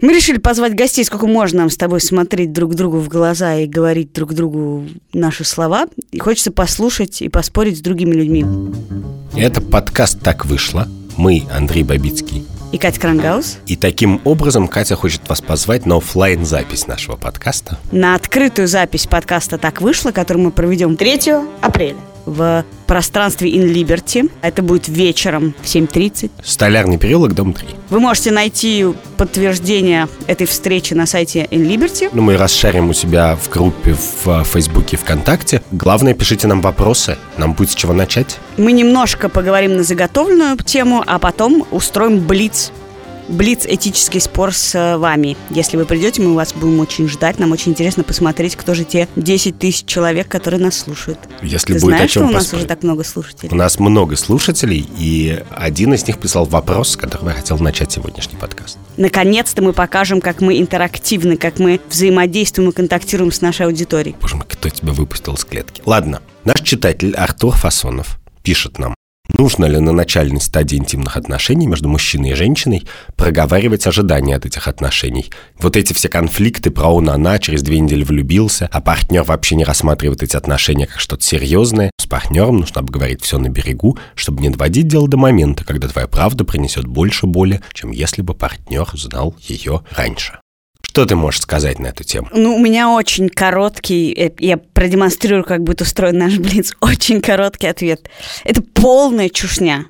Мы решили позвать гостей, сколько можно нам с тобой смотреть друг другу в глаза и говорить друг другу наши слова. И хочется послушать и поспорить с другими людьми. Это подкаст «Так вышло». Мы Андрей Бабицкий. И Катя Крангаус. И таким образом Катя хочет вас позвать на офлайн запись нашего подкаста. На открытую запись подкаста «Так вышло», которую мы проведем 3 апреля в пространстве In Liberty. Это будет вечером в 7.30. Столярный переулок, дом 3. Вы можете найти подтверждение этой встречи на сайте In Liberty. Ну, мы расшарим у себя в группе в Фейсбуке, ВКонтакте. Главное, пишите нам вопросы. Нам будет с чего начать. Мы немножко поговорим на заготовленную тему, а потом устроим блиц Блиц этический спор с э, вами. Если вы придете, мы вас будем очень ждать. Нам очень интересно посмотреть, кто же те 10 тысяч человек, которые нас слушают. Если Ты будет знаешь, о чем что у нас поспорить. уже так много слушателей? У нас много слушателей, и один из них прислал вопрос, с которого я хотел начать сегодняшний подкаст. Наконец-то мы покажем, как мы интерактивны, как мы взаимодействуем и контактируем с нашей аудиторией. Боже мой, кто тебя выпустил из клетки? Ладно, наш читатель Артур Фасонов пишет нам. Нужно ли на начальной стадии интимных отношений между мужчиной и женщиной проговаривать ожидания от этих отношений? Вот эти все конфликты про он-она, через две недели влюбился, а партнер вообще не рассматривает эти отношения как что-то серьезное. С партнером нужно обговорить все на берегу, чтобы не доводить дело до момента, когда твоя правда принесет больше боли, чем если бы партнер знал ее раньше. Что ты можешь сказать на эту тему? Ну, у меня очень короткий, э, я продемонстрирую, как будет устроен наш Блиц, очень короткий ответ. Это полная чушня.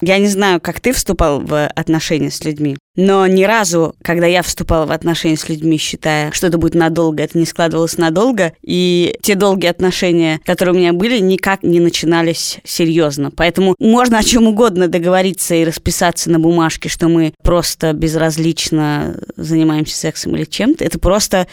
Я не знаю, как ты вступал в отношения с людьми, но ни разу, когда я вступала в отношения с людьми, считая, что это будет надолго, это не складывалось надолго, и те долгие отношения, которые у меня были, никак не начинались серьезно. Поэтому можно о чем угодно договориться и расписаться на бумажке, что мы просто безразлично занимаемся сексом или чем-то. Это просто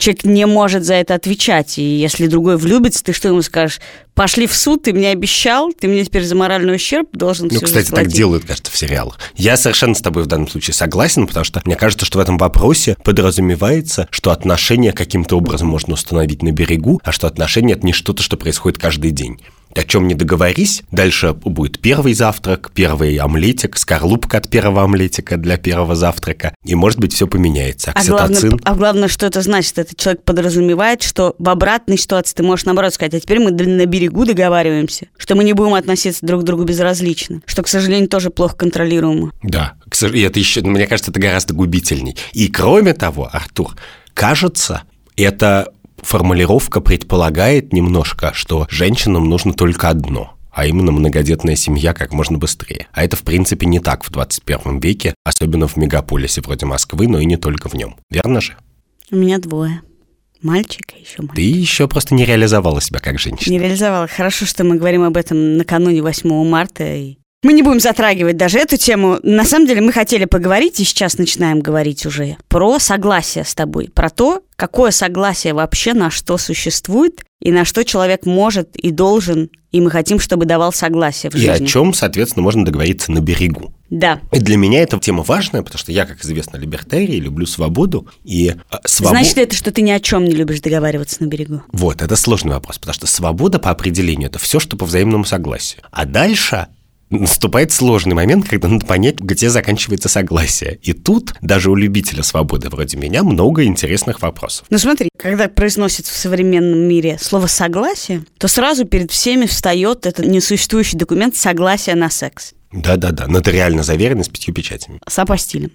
человек не может за это отвечать. И если другой влюбится, ты что ему скажешь? Пошли в суд, ты мне обещал, ты мне теперь за моральный ущерб должен Ну, кстати, так заплатить». делают, кажется, в сериалах. Я совершенно с тобой в данном случае согласен, потому что мне кажется, что в этом вопросе подразумевается, что отношения каким-то образом можно установить на берегу, а что отношения – это не что-то, что происходит каждый день. О чем не договорись, дальше будет первый завтрак, первый омлетик, скорлупка от первого омлетика для первого завтрака, и, может быть, все поменяется. А главное, Окситоцин. а главное, что это значит? Этот человек подразумевает, что в обратной ситуации ты можешь наоборот сказать, а теперь мы на берегу договариваемся, что мы не будем относиться друг к другу безразлично, что, к сожалению, тоже плохо контролируемо. Да, и это еще, мне кажется, это гораздо губительней. И кроме того, Артур, кажется, эта формулировка предполагает немножко, что женщинам нужно только одно, а именно многодетная семья как можно быстрее. А это, в принципе, не так в 21 веке, особенно в мегаполисе вроде Москвы, но и не только в нем. Верно же? У меня двое. Мальчик и еще мальчик. Ты еще просто не реализовала себя как женщина. Не реализовала. Хорошо, что мы говорим об этом накануне 8 марта. И... Мы не будем затрагивать даже эту тему. На самом деле мы хотели поговорить, и сейчас начинаем говорить уже, про согласие с тобой. Про то, какое согласие вообще на что существует, и на что человек может и должен, и мы хотим, чтобы давал согласие в И жизни. о чем, соответственно, можно договориться на берегу. Да. И для меня эта тема важная, потому что я, как известно, либертарий, люблю свободу. И э, свобо- Значит ли это, что ты ни о чем не любишь договариваться на берегу? Вот, это сложный вопрос, потому что свобода по определению это все, что по взаимному согласию. А дальше наступает сложный момент, когда надо понять, где заканчивается согласие. И тут даже у любителя свободы вроде меня много интересных вопросов. Ну смотри, когда произносится в современном мире слово «согласие», то сразу перед всеми встает этот несуществующий документ «согласие на секс» Да-да-да, нотариально заверено с пятью печатями. с апостилем.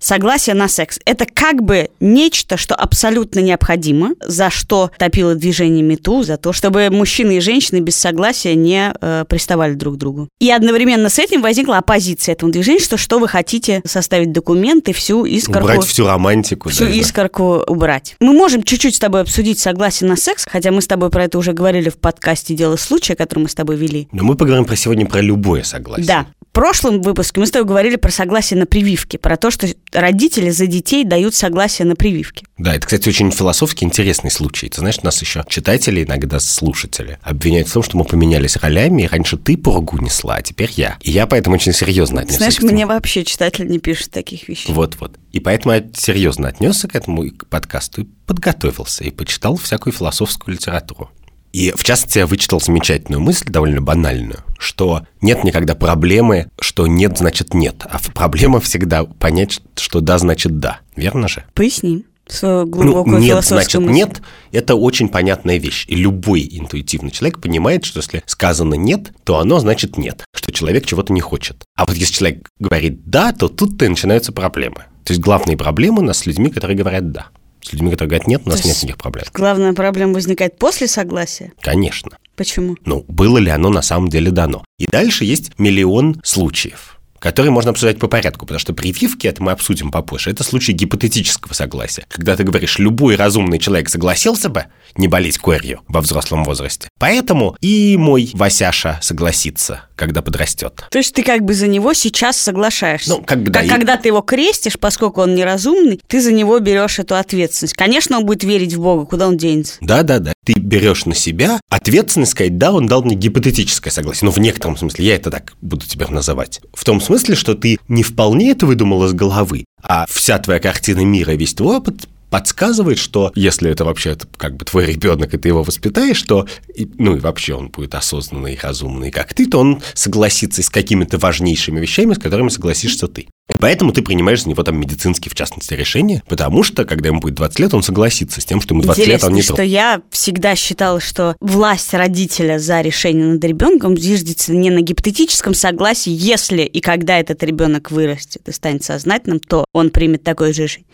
Согласие на секс – это как бы нечто, что абсолютно необходимо, за что топило движение МИТУ, за то, чтобы мужчины и женщины без согласия не э, приставали друг к другу. И одновременно с этим возникла оппозиция этому движению, что что вы хотите составить документы, всю искорку... Убрать всю романтику. всю да, да. искорку убрать. Мы можем чуть-чуть с тобой обсудить согласие на секс, хотя мы с тобой про это уже говорили в подкасте «Дело случая», который мы с тобой вели. Но мы поговорим про сегодня про любое согласие. Да. В прошлом выпуске мы с тобой говорили про согласие на прививки, про то, что родители за детей дают согласие на прививки. Да, это, кстати, очень философски интересный случай. Ты знаешь, нас еще читатели, иногда слушатели, обвиняют в том, что мы поменялись ролями, и раньше ты пургу несла, а теперь я. И я поэтому очень серьезно отнесся Знаешь, мне вообще читатель не пишет таких вещей. Вот-вот. И поэтому я серьезно отнесся к этому и к подкасту и подготовился, и почитал всякую философскую литературу. И, в частности, я вычитал замечательную мысль, довольно банальную, что нет никогда проблемы, что нет значит нет, а проблема всегда понять, что да значит да. Верно же? Поясни свою глубокую ну, нет, значит, мысль. нет, это очень понятная вещь. И любой интуитивный человек понимает, что если сказано нет, то оно значит нет, что человек чего-то не хочет. А вот если человек говорит да, то тут-то и начинаются проблемы. То есть главные проблемы у нас с людьми, которые говорят да. С людьми, которые говорят нет, у нас То нет никаких проблем. Главная проблема возникает после согласия. Конечно. Почему? Ну, было ли оно на самом деле дано? И дальше есть миллион случаев которые можно обсуждать по порядку, потому что прививки, это мы обсудим попозже, это случай гипотетического согласия. Когда ты говоришь, любой разумный человек согласился бы не болеть корью во взрослом возрасте. Поэтому и мой Васяша согласится, когда подрастет. То есть ты как бы за него сейчас соглашаешься. Ну, как бы да, Как и- когда ты его крестишь, поскольку он неразумный, ты за него берешь эту ответственность. Конечно, он будет верить в Бога, куда он денется. Да-да-да. Ты берешь на себя ответственность сказать, да, он дал мне гипотетическое согласие. Ну, в некотором смысле, я это так буду тебя называть. В том смысле, что ты не вполне это выдумал из головы, а вся твоя картина мира, весь твой опыт подсказывает, что если это вообще как бы твой ребенок, и ты его воспитаешь, то, и- ну и вообще он будет осознанный и разумный, как ты, то он согласится с какими-то важнейшими вещами, с которыми согласишься ты. И поэтому ты принимаешь за него там медицинские, в частности, решения, потому что, когда ему будет 20 лет, он согласится с тем, что ему 20 лет, а он Интересно, не что трогает. я всегда считала, что власть родителя за решение над ребенком зиждется не на гипотетическом согласии, если и когда этот ребенок вырастет и станет сознательным, то он примет такое же решение,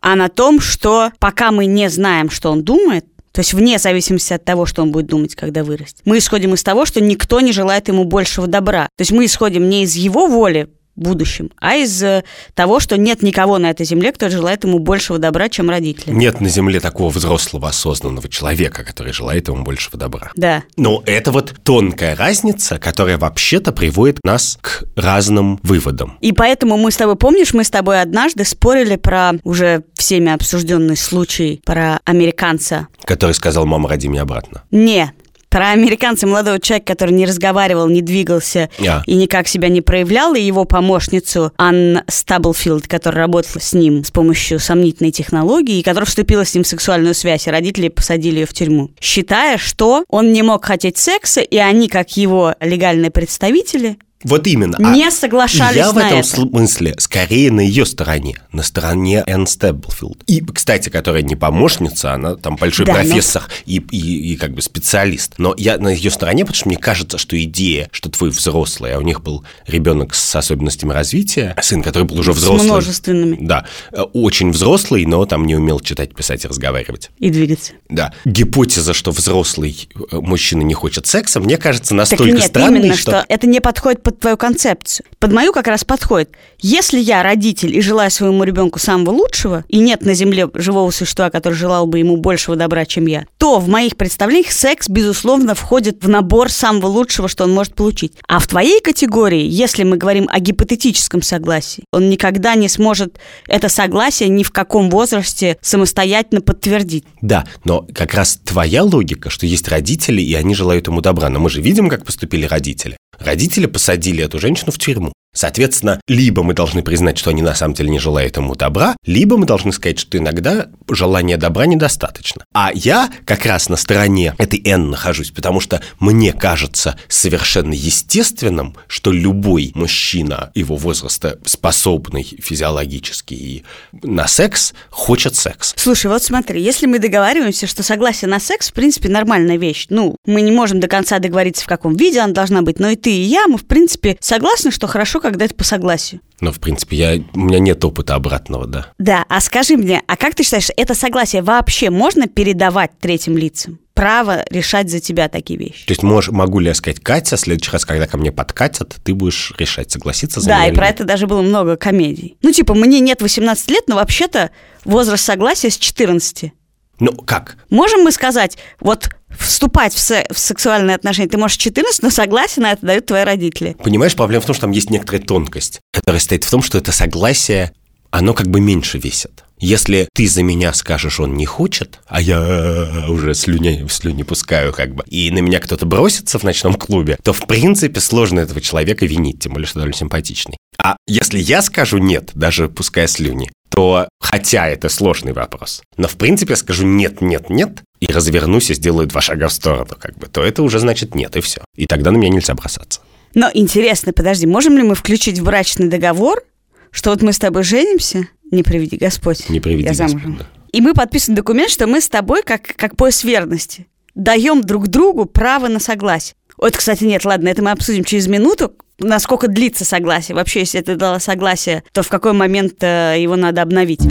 а на том, что пока мы не знаем, что он думает, то есть вне зависимости от того, что он будет думать, когда вырастет. Мы исходим из того, что никто не желает ему большего добра. То есть мы исходим не из его воли будущем, а из э, того, что нет никого на этой земле, кто желает ему большего добра, чем родители. Нет на Земле такого взрослого, осознанного человека, который желает ему большего добра. Да. Но это вот тонкая разница, которая вообще-то приводит нас к разным выводам. И поэтому мы с тобой, помнишь, мы с тобой однажды спорили про уже всеми обсужденный случай про американца. Который сказал, мама, роди меня обратно. Не, про американца молодого человека, который не разговаривал, не двигался А. и никак себя не проявлял, и его помощницу Анн Стаблфилд, которая работала с ним с помощью сомнительной технологии, и которая вступила с ним в сексуальную связь, и родители посадили ее в тюрьму, считая, что он не мог хотеть секса, и они, как его легальные представители, Вот именно. не соглашались я в на этом это. смысле скорее на ее стороне, на стороне Энн Стеблфилд. И, кстати, которая не помощница, она там большой Да, но- профессор и, и, и как бы специалист. Но я на ее стороне, потому что мне кажется, что идея, что твой взрослый, а у них был ребенок с особенностями развития, сын, который был уже с взрослый. множественными, Да, очень взрослый, но там не умел читать, писать и разговаривать. и двигаться. Да. Гипотеза, что взрослый э, мужчина не хочет секса, мне кажется Так настолько нет, странной, именно, что... это не подходит под твою концепцию. Под мою как раз подходит. Если я родитель и желаю своему ребенку самого лучшего, и нет на земле живого существа, который желал бы ему большего добра, чем я, то в моих представлениях секс, безусловно, входит в набор самого лучшего, что он может получить. А в твоей категории, если мы говорим о гипотетическом согласии, он никогда не сможет это согласие ни в каком возрасте самостоятельно подтвердить. Да, но как раз твоя логика, что есть родители, и они желают ему добра. Но мы же видим, как поступили родители. Родители посадили эту женщину в тюрьму. Соответственно, либо мы должны признать, что они на самом деле не желают ему добра, либо мы должны сказать, что иногда желания добра недостаточно. А я как раз на стороне этой N нахожусь, потому что мне кажется совершенно естественным, что любой мужчина его возраста, способный физиологически и на секс, хочет секс. Слушай, вот смотри, если мы договариваемся, что согласие на секс, в принципе, нормальная вещь. Ну, мы не можем до конца договориться, в каком виде она должна быть, но и ты, и я, мы, в принципе, согласны, что хорошо, когда это по согласию. Но, в принципе, я, у меня нет опыта обратного, да. Да, а скажи мне, а как ты считаешь, это согласие вообще можно передавать третьим лицам? Право решать за тебя такие вещи. То есть мож, могу ли я сказать, Катя, в следующий раз, когда ко мне подкатят, ты будешь решать, согласиться за Да, меня и про нет? это даже было много комедий. Ну, типа, мне нет 18 лет, но вообще-то возраст согласия с 14. Ну, как? Можем мы сказать, вот вступать в, се- в сексуальные отношения ты можешь в 14, но согласие на это дают твои родители. Понимаешь, проблема в том, что там есть некоторая тонкость, которая стоит в том, что это согласие, оно как бы меньше весит. Если ты за меня скажешь, он не хочет, а я уже слюни, слюни пускаю как бы, и на меня кто-то бросится в ночном клубе, то, в принципе, сложно этого человека винить, тем более, что довольно симпатичный. А если я скажу нет, даже пуская слюни, то, хотя это сложный вопрос, но в принципе я скажу нет, нет, нет, и развернусь и сделаю два шага в сторону, как бы, то это уже значит нет, и все. И тогда на меня нельзя бросаться. Но интересно, подожди, можем ли мы включить в брачный договор, что вот мы с тобой женимся, не приведи Господь, Не приведи я замужем. Господь, да. И мы подписываем документ, что мы с тобой, как, как пояс верности, даем друг другу право на согласие. Вот, кстати, нет, ладно, это мы обсудим через минуту, насколько длится согласие. Вообще, если ты дала согласие, то в какой момент э, его надо обновить.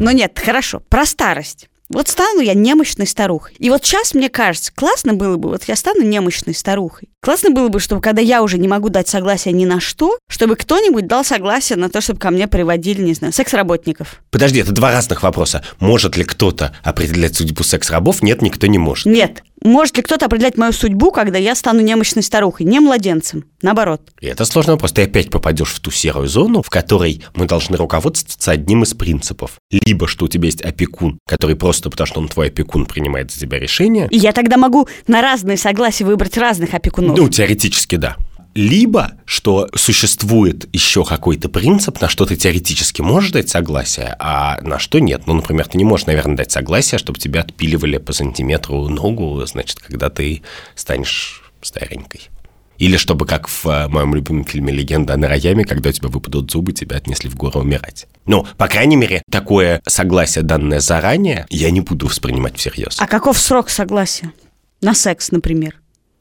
Но нет, хорошо, про старость. Вот стану я немощной старухой. И вот сейчас, мне кажется, классно было бы, вот я стану немощной старухой. Классно было бы, чтобы когда я уже не могу дать согласие ни на что, чтобы кто-нибудь дал согласие на то, чтобы ко мне приводили, не знаю, секс-работников. Подожди, это два разных вопроса. Может ли кто-то определять судьбу секс-рабов? Нет, никто не может. Нет. Может ли кто-то определять мою судьбу, когда я стану немощной старухой, не младенцем? Наоборот. И это сложный вопрос. Ты опять попадешь в ту серую зону, в которой мы должны руководствоваться одним из принципов. Либо, что у тебя есть опекун, который просто потому, что он твой опекун, принимает за тебя решение. И я тогда могу на разные согласия выбрать разных опекунов. Ну, теоретически, да. Либо, что существует еще какой-то принцип, на что ты теоретически можешь дать согласие, а на что нет. Ну, например, ты не можешь, наверное, дать согласие, чтобы тебя отпиливали по сантиметру ногу, значит, когда ты станешь старенькой. Или чтобы, как в э, моем любимом фильме «Легенда о Нараяме», когда у тебя выпадут зубы, тебя отнесли в гору умирать. Ну, по крайней мере, такое согласие, данное заранее, я не буду воспринимать всерьез. А каков срок согласия? На секс, например.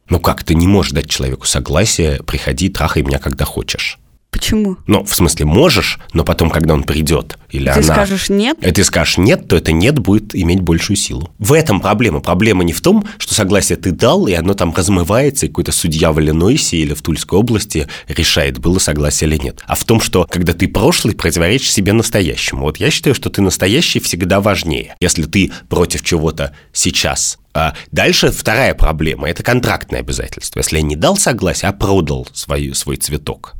Ну как, ты не можешь дать человеку согласие, приходи, трахай меня, когда хочешь. Почему? Ну, в смысле, можешь, но потом, когда он придет, или Ты она... скажешь нет? И ты скажешь нет, то это нет будет иметь большую силу. В этом проблема. Проблема не в том, что согласие ты дал, и оно там размывается, и какой-то судья в Иллинойсе или в Тульской области решает, было согласие или нет. А в том, что когда ты прошлый, противоречишь себе настоящему. Вот я считаю, что ты настоящий всегда важнее. Если ты против чего-то сейчас а дальше вторая проблема – это контрактное обязательство. Если я не дал согласие, а продал свою, свой цветок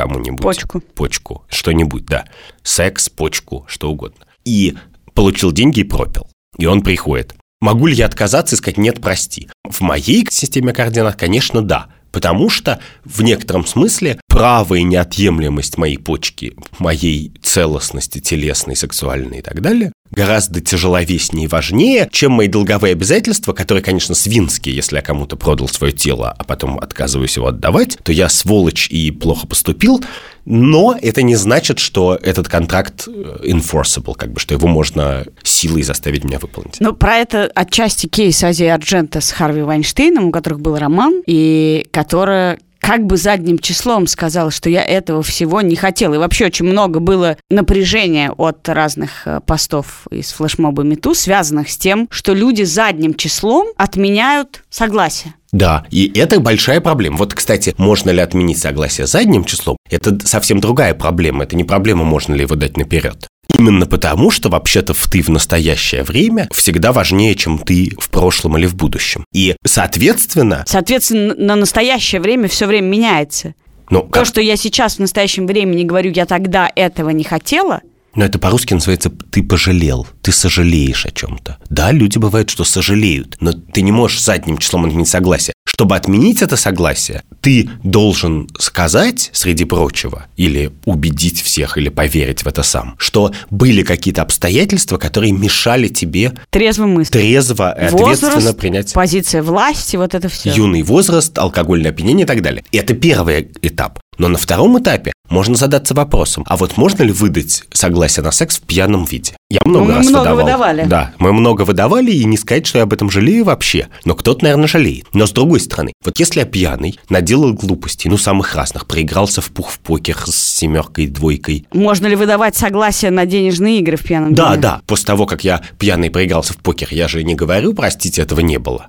кому-нибудь. Почку. Почку. Что-нибудь, да. Секс, почку, что угодно. И получил деньги и пропил. И он приходит. Могу ли я отказаться и сказать «нет, прости»? В моей системе координат, конечно, да. Потому что в некотором смысле право и неотъемлемость моей почки, моей целостности телесной, сексуальной и так далее, гораздо тяжеловеснее и важнее, чем мои долговые обязательства, которые, конечно, свинские, если я кому-то продал свое тело, а потом отказываюсь его отдавать, то я сволочь и плохо поступил, но это не значит, что этот контракт э, enforceable, как бы, что его можно силой заставить меня выполнить. Ну, про это отчасти кейс Азии Арджента с Харви Вайнштейном, у которых был роман, и которая как бы задним числом сказала, что я этого всего не хотела. И вообще очень много было напряжения от разных э, постов из флешмоба Мету, связанных с тем, что люди задним числом отменяют согласие. Да, и это большая проблема. Вот, кстати, можно ли отменить согласие задним числом? Это совсем другая проблема. Это не проблема, можно ли его дать наперед. Именно потому, что вообще-то в ты в настоящее время всегда важнее, чем ты в прошлом или в будущем. И, соответственно, Соответственно, на настоящее время все время меняется. ну, То, как, что я сейчас в настоящем времени говорю, я тогда этого не хотела, но это по-русски называется «ты пожалел», «ты сожалеешь о чем-то». Да, люди бывают, что сожалеют, но ты не можешь задним числом отменить согласие. Чтобы отменить это согласие, ты должен сказать, среди прочего, или убедить всех, или поверить в это сам, что были какие-то обстоятельства, которые мешали тебе трезво мысль. трезво и ответственно Возраст, принять позиция власти, вот это все. юный возраст, алкогольное опьянение и так далее. Это первый этап. Но на втором этапе можно задаться вопросом, а вот можно ли выдать согласие на секс в пьяном виде? Я много Ну, мы раз много выдавал. выдавали. Да, мы много выдавали, и не сказать, что я об этом жалею вообще. Но кто-то, наверное, жалеет. Но с другой стороны, вот если я пьяный, наделал глупостей, ну, самых разных, проигрался в пух в покер с семеркой, двойкой, Можно ли выдавать согласие на денежные игры в пьяном да, виде? да. После того, как я пьяный проигрался в покер, я же не говорю, простите, этого не было.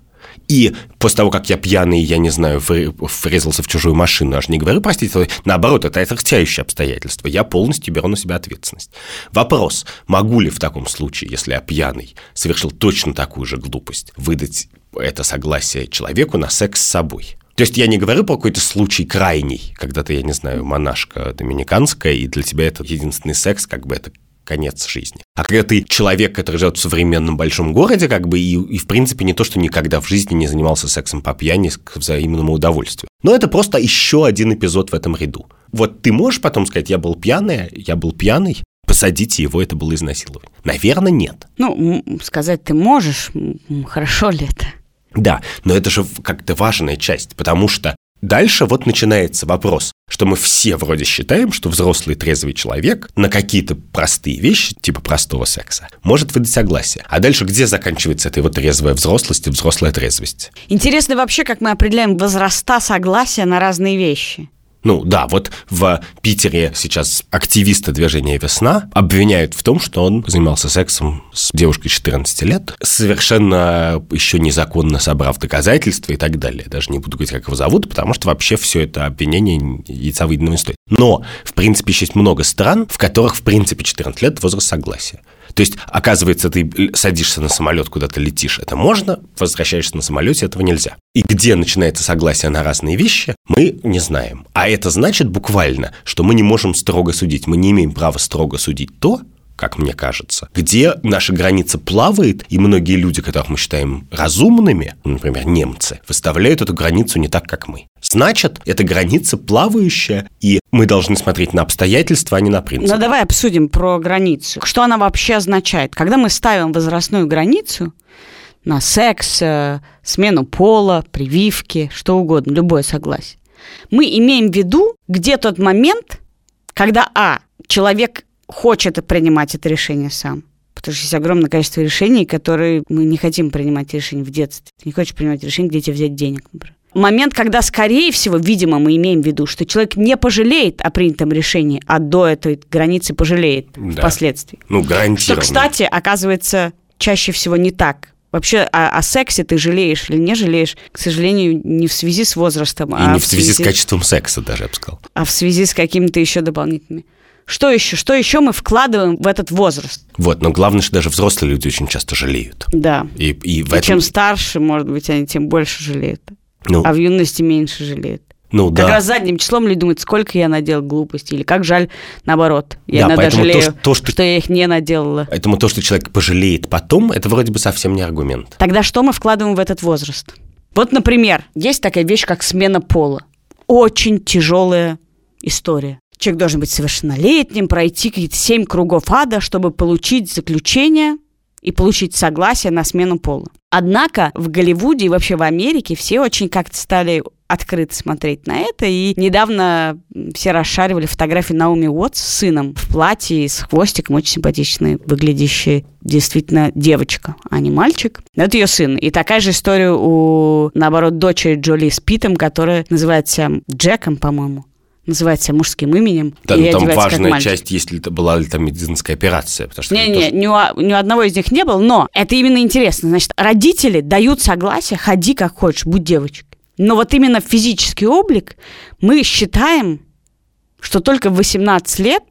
И после того, как я пьяный, я не знаю, врезался в чужую машину, же не говорю, простите, наоборот, это отягчающее обстоятельство. Я полностью беру на себя ответственность. Вопрос, могу ли в таком случае, если я пьяный, совершил точно такую же глупость, выдать это согласие человеку на секс с собой? То есть я не говорю про какой-то случай крайний, когда ты, я не знаю, монашка доминиканская, и для тебя это единственный секс, как бы это конец жизни. А когда ты человек, который живет в современном большом городе, как бы, и, и в принципе не то, что никогда в жизни не занимался сексом по пьяни к взаимному удовольствию. Но это просто еще один эпизод в этом ряду. Вот ты можешь потом сказать, я был пьяный, я был пьяный, посадите его, это было изнасилование? Наверное, нет. Ну, сказать ты можешь, хорошо ли это? Да, но это же как-то важная часть, потому что Дальше вот начинается вопрос, что мы все вроде считаем, что взрослый трезвый человек на какие-то простые вещи, типа простого секса, может выдать согласие. А дальше где заканчивается эта вот трезвая взрослость и взрослая трезвость? Интересно вообще, как мы определяем возраста согласия на разные вещи. Ну да, вот в Питере сейчас активисты движения «Весна» обвиняют в том, что он занимался сексом с девушкой 14 лет, совершенно еще незаконно собрав доказательства и так далее. Даже не буду говорить, как его зовут, потому что вообще все это обвинение яйца выеденного стоит. Но, в принципе, есть много стран, в которых, в принципе, 14 лет – возраст согласия. То есть, оказывается, ты садишься на самолет, куда-то летишь, это можно, возвращаешься на самолете, этого нельзя. И где начинается согласие на разные вещи, мы не знаем. А это значит буквально, что мы не можем строго судить, мы не имеем права строго судить то, как мне кажется, где наша граница плавает, и многие люди, которых мы считаем разумными, например, немцы, выставляют эту границу не так, как мы. Значит, эта граница плавающая, и мы должны смотреть на обстоятельства, а не на принцип. Ну, давай обсудим про границу. Что она вообще означает? Когда мы ставим возрастную границу на секс, э, смену пола, прививки, что угодно, любое согласие, мы имеем в виду, где тот момент, когда, а, человек хочет принимать это решение сам. Потому что есть огромное количество решений, которые мы не хотим принимать решения в детстве. Ты не хочешь принимать решение, где тебе взять денег, например. Момент, когда, скорее всего, видимо, мы имеем в виду, что человек не пожалеет о принятом решении, а до этой границы пожалеет да. впоследствии. Ну, гарантированно. Что, кстати, оказывается чаще всего не так. Вообще о, о сексе ты жалеешь или не жалеешь, к сожалению, не в связи с возрастом, И а не в связи, связи с качеством секса даже, я бы сказал. А в связи с какими-то еще дополнительными. Что еще? Что еще мы вкладываем в этот возраст? Вот, но главное, что даже взрослые люди очень часто жалеют. Да. И, и, в и этом... чем старше, может быть, они тем больше жалеют. Ну, а в юности меньше жалеют. Ну, как да. раз задним числом люди думают, сколько я наделал глупостей, или как жаль, наоборот. Я да, иногда жалею, то, то, что, что я их не наделала. Поэтому то, что человек пожалеет потом, это вроде бы совсем не аргумент. Тогда что мы вкладываем в этот возраст? Вот, например, есть такая вещь, как смена пола. Очень тяжелая история. Человек должен быть совершеннолетним, пройти какие-то семь кругов ада, чтобы получить заключение и получить согласие на смену пола. Однако в Голливуде и вообще в Америке все очень как-то стали открыто смотреть на это. И недавно все расшаривали фотографии Науми Уотс с сыном в платье с хвостиком, очень симпатичной, выглядящей действительно девочка, а не мальчик. Это ее сын. И такая же история у, наоборот, дочери Джоли с Питом, которая называется Джеком, по-моему называет себя мужским именем. Да, но там важная часть, если это была ли там медицинская операция. Потому что Не-не, тоже... ни, у, ни у одного из них не было, но это именно интересно. Значит, родители дают согласие, ходи как хочешь, будь девочкой. Но вот именно физический облик мы считаем, что только в 18 лет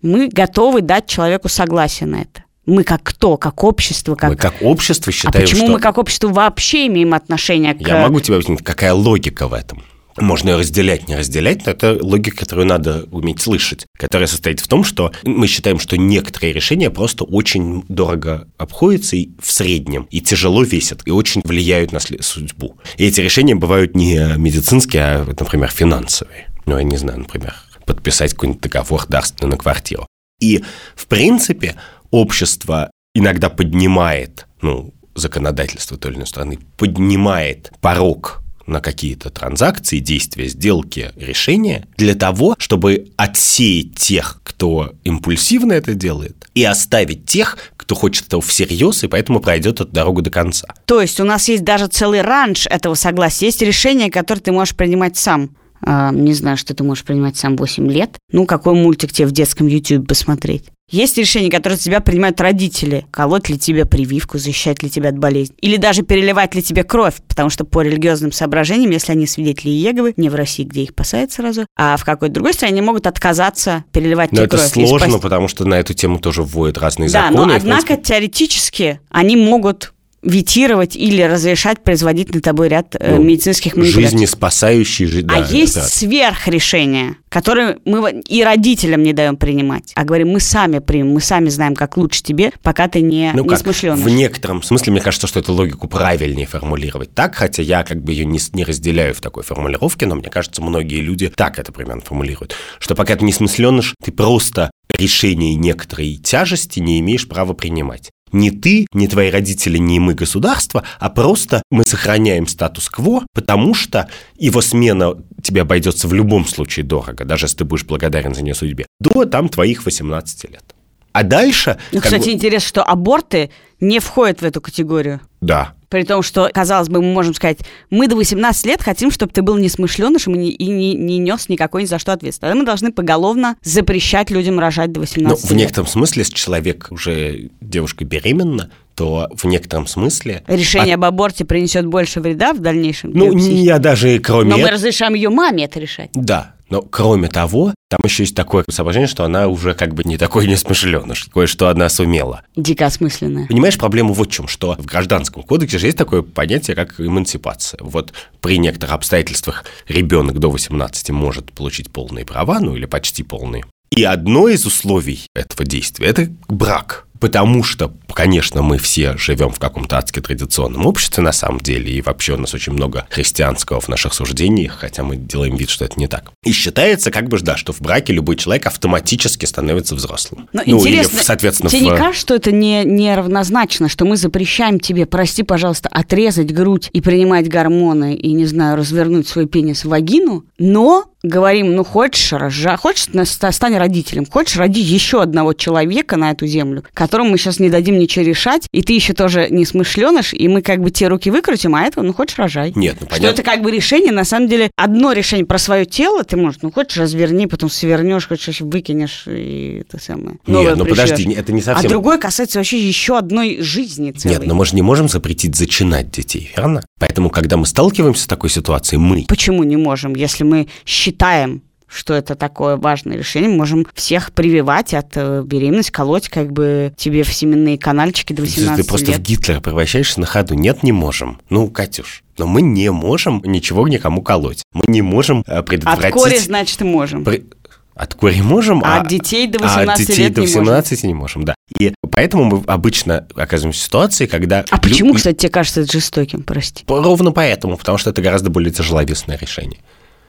мы готовы дать человеку согласие на это. Мы как кто? Как общество? Как... Мы как общество считаем, а почему что... мы как общество вообще имеем отношение к... Я могу тебе объяснить, какая логика в этом. Можно разделять, не разделять, но это логика, которую надо уметь слышать, которая состоит в том, что мы считаем, что некоторые решения просто очень дорого обходятся и в среднем, и тяжело весят, и очень влияют на судьбу. И эти решения бывают не медицинские, а, например, финансовые. Ну, я не знаю, например, подписать какой-нибудь договор дарственный на квартиру. И, в принципе, общество иногда поднимает, ну, законодательство той или иной страны, поднимает порог на какие-то транзакции, действия, сделки, решения для того, чтобы отсеять тех, кто импульсивно это делает, и оставить тех, кто хочет этого всерьез, и поэтому пройдет эту дорогу до конца. То есть у нас есть даже целый ранж этого согласия. Есть решения, которые ты можешь принимать сам. А, не знаю, что ты можешь принимать сам 8 лет. Ну, какой мультик тебе в детском YouTube посмотреть? Есть решения, которые за тебя принимают родители. Колоть ли тебе прививку, защищать ли тебя от болезни. Или даже переливать ли тебе кровь, потому что по религиозным соображениям, если они свидетели Иеговы, не в России, где их посадят сразу, а в какой-то другой стране, они могут отказаться переливать но тебе кровь. это сложно, потому что на эту тему тоже вводят разные да, законы. Да, но однако принципе... теоретически они могут ветировать или разрешать производить над тобой ряд э, Ну, медицинских манипуляций. Жизнеспасающий жи- а да, есть да. сверхрешения, которые мы и родителям не даем принимать, а говорим, мы сами примем, мы сами знаем, как лучше тебе, пока ты не, Ну не как, в некотором смысле, мне кажется, что эту логику правильнее формулировать так, хотя я как бы ее не, не разделяю в такой формулировке, но мне кажется, многие люди так это примерно формулируют, что пока ты не смысленыш, ты просто решение некоторой тяжести не имеешь права принимать. Не ты, не твои родители, не мы, государство, а просто мы сохраняем статус-кво, потому что его смена тебе обойдется в любом случае дорого, даже если ты будешь благодарен за нее судьбе, до там твоих 18 лет. А дальше... Ну, кстати, бы- интересно, что аборты не входят в эту категорию. Да, При том, что, казалось бы, мы можем сказать, мы до 18 лет хотим, чтобы ты был несмышленышем и не, и не, не нес никакой ни за что ответственности. Мы должны поголовно запрещать людям рожать до Ну, 18 в лет. некотором смысле, если человек уже девушка беременна, то в некотором смысле... Решение об аборте принесет больше вреда в дальнейшем. Ну, я даже кроме... Но мы разрешаем ее маме это решать. Да, но кроме того, там еще есть такое соображение, что она уже как бы не такой несмышленыш, кое-что она сумела. Дико осмысленное. Понимаешь, проблема вот в чем, что в гражданском кодексе же есть такое понятие, как эмансипация. Вот при некоторых обстоятельствах ребенок до 18 может получить полные права, ну или почти полные. И одно из условий этого действия – это брак. Потому что, конечно, мы все живем в каком-то адски традиционном обществе на самом деле, и вообще у нас очень много христианского в наших суждениях, хотя мы делаем вид, что это не так. И считается, как бы, да, что в браке любой человек автоматически становится взрослым. Но ну, интересно, или, соответственно, тебе в... не кажется, что это не, не равнозначно, что мы запрещаем тебе, прости, пожалуйста, отрезать грудь и принимать гормоны и, не знаю, развернуть свой пенис в вагину, но говорим, ну хочешь, рожа, хочешь, стань родителем, хочешь, роди еще одного человека на эту землю, которому мы сейчас не дадим ничего решать, и ты еще тоже не смышленыш, и мы как бы те руки выкрутим, а этого, ну хочешь, рожай. Нет, ну Что понятно. это как бы решение, на самом деле, одно решение про свое тело, ты можешь, ну хочешь, разверни, потом свернешь, хочешь, выкинешь, и это самое. Нет, ну подожди, это не А совсем... другое касается вообще еще одной жизни целой. Нет, но мы же не можем запретить зачинать детей, верно? Поэтому, когда мы сталкиваемся с такой ситуацией, мы... Почему не можем, если мы считаем, что это такое важное решение, мы можем всех прививать от э, беременности, колоть как бы тебе в семенные канальчики до Ты, 18 ты просто лет. в Гитлера превращаешься на ходу. Нет, не можем. Ну, Катюш, но мы не можем ничего никому колоть. Мы не можем э, От предотвратить... кори, значит, можем. При- От кори можем, А а, от детей до а от 18 детей лет до не можем. 18 не можем, да. И поэтому мы обычно оказываемся в ситуации, когда... А лю- почему, кстати, тебе кажется это жестоким, прости? Ровно поэтому, потому что это гораздо более тяжеловесное решение.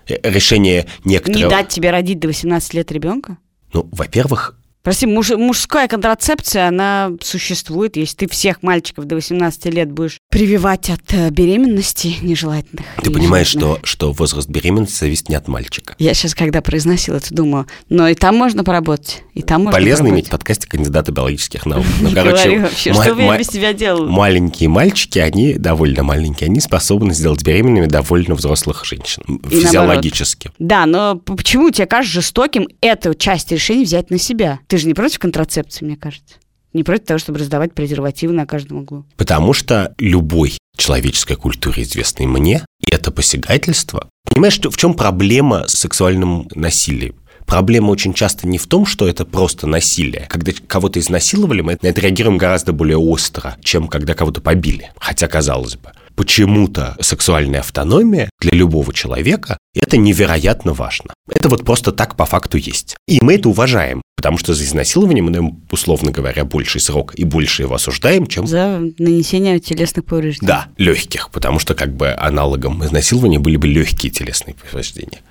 Решение некоторого... Не дать тебе родить до 18 лет ребенка? Ну, во-первых, Прости, муж- мужская контрацепция, она существует. Если ты всех мальчиков до 18 лет будешь прививать от э, беременности нежелательных. ты понимаешь, что, что возраст беременности зависит не от мальчика. Я сейчас, когда произносила это, думаю, но и там можно поработать, и там можно Полезно поработать. иметь в подкасте кандидата биологических наук. Ну, короче, вообще, что бы я без тебя делала? Маленькие мальчики, они довольно маленькие, они способны сделать беременными довольно взрослых женщин. Физиологически. Да, но почему тебе кажется жестоким эту часть решений взять на себя? Ты же не против контрацепции, мне кажется? Не против того, чтобы раздавать презервативы на каждом углу? Потому что любой человеческой культуре, известной мне, это посягательство. Понимаешь, в чем проблема с сексуальным насилием? Проблема очень часто не в том, что это просто насилие. Когда кого-то изнасиловали, мы на это реагируем гораздо более остро, чем когда кого-то побили. Хотя, казалось бы, почему-то сексуальная автономия для любого человека – это невероятно важно. Это вот просто так по факту есть. И мы это уважаем, потому что за изнасилование мы даем, условно говоря, больший срок и больше его осуждаем, чем За нанесение телесных повреждений. да, легких, потому что как бы аналогом изнасилования были бы легкие телесные повреждения.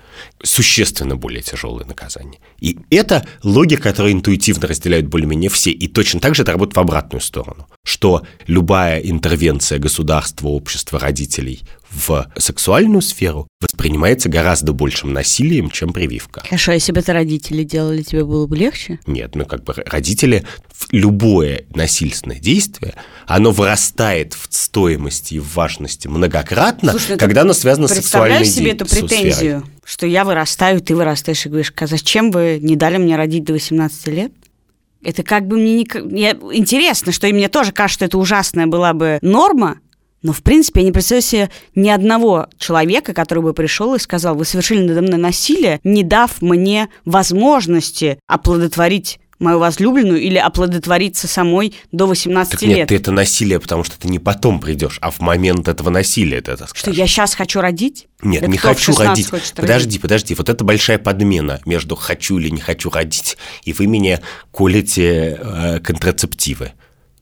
Существенно более тяжелые наказания. И это логика, которую интуитивно разделяют более-менее все. И точно так же это работает в обратную сторону. Что любая интервенция государства, общества, родителей в сексуальную сферу воспринимается гораздо большим насилием, чем прививка. Хорошо, а если бы это родители делали, тебе было бы легче? Нет, ну как бы родители, любое насильственное действие, оно вырастает в стоимости и в важности многократно, Слушай, ну когда оно связано с сексуальной Представляешь себе эту с- сферой. Что я вырастаю, ты вырастаешь, и говоришь, «А зачем вы не дали мне родить до 18 лет? Это как бы мне не... Я... Интересно, что и мне тоже кажется, что это ужасная была бы норма, но, в принципе, я не представляю себе ни одного человека, который бы пришел и сказал, вы совершили надо мной насилие, не дав мне возможности оплодотворить мою возлюбленную или оплодотвориться самой до 18 Так лет. нет, ты это насилие, потому что ты не потом придешь, а в момент этого насилия ты это Что скажешь. я сейчас хочу родить? Нет, Это не хочу 16 родить. Подожди, подожди. Вот это большая подмена между хочу или не хочу родить. И вы мне колите э, контрацептивы.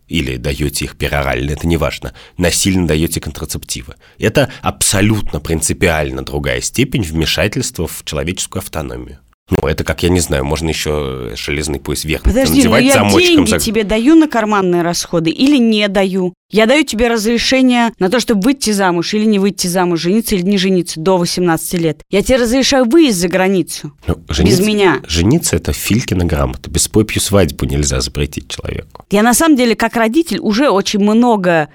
Или даете их перорально, это не важно. Насильно даете контрацептивы. Это абсолютно принципиально другая степень вмешательства в человеческую автономию. Ну, это как, я не знаю, можно еще железный пояс вверх Подожди, но надевать я замочком. деньги за- тебе даю на карманные расходы или не даю? Я даю тебе разрешение на то, чтобы выйти замуж или не выйти замуж, жениться или не жениться до 18 лет. Я тебе разрешаю выезд за границу. Ну, Без меня. Жениться – это Филькина грамота. Без попью свадьбу нельзя запретить человеку. Я на самом деле, как родитель, уже очень много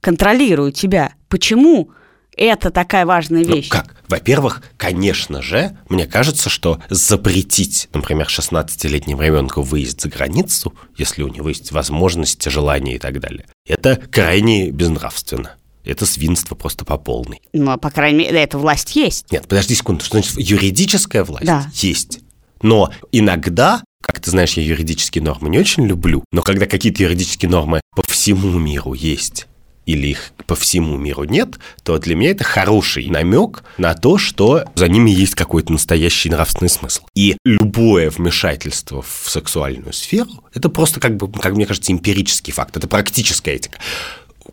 контролирую тебя. Почему это такая важная Ну, вещь? как? Во-первых, конечно же, мне кажется, что запретить, например, 16-летнему ребенку выезд за границу, если у него есть возможности, желания и так далее, это крайне безнравственно. Это свинство просто по полной. Ну, по крайней мере, эта власть есть. Нет, подожди секунду, что значит юридическая власть? Да. Есть. Но иногда, как ты знаешь, я юридические нормы не очень люблю, но когда какие-то юридические нормы по всему миру есть, или их по всему миру нет, то для меня это хороший намек на то, что за ними есть какой-то настоящий нравственный смысл. И любое вмешательство в сексуальную сферу, это просто, как бы, как мне кажется, эмпирический факт, это практическая этика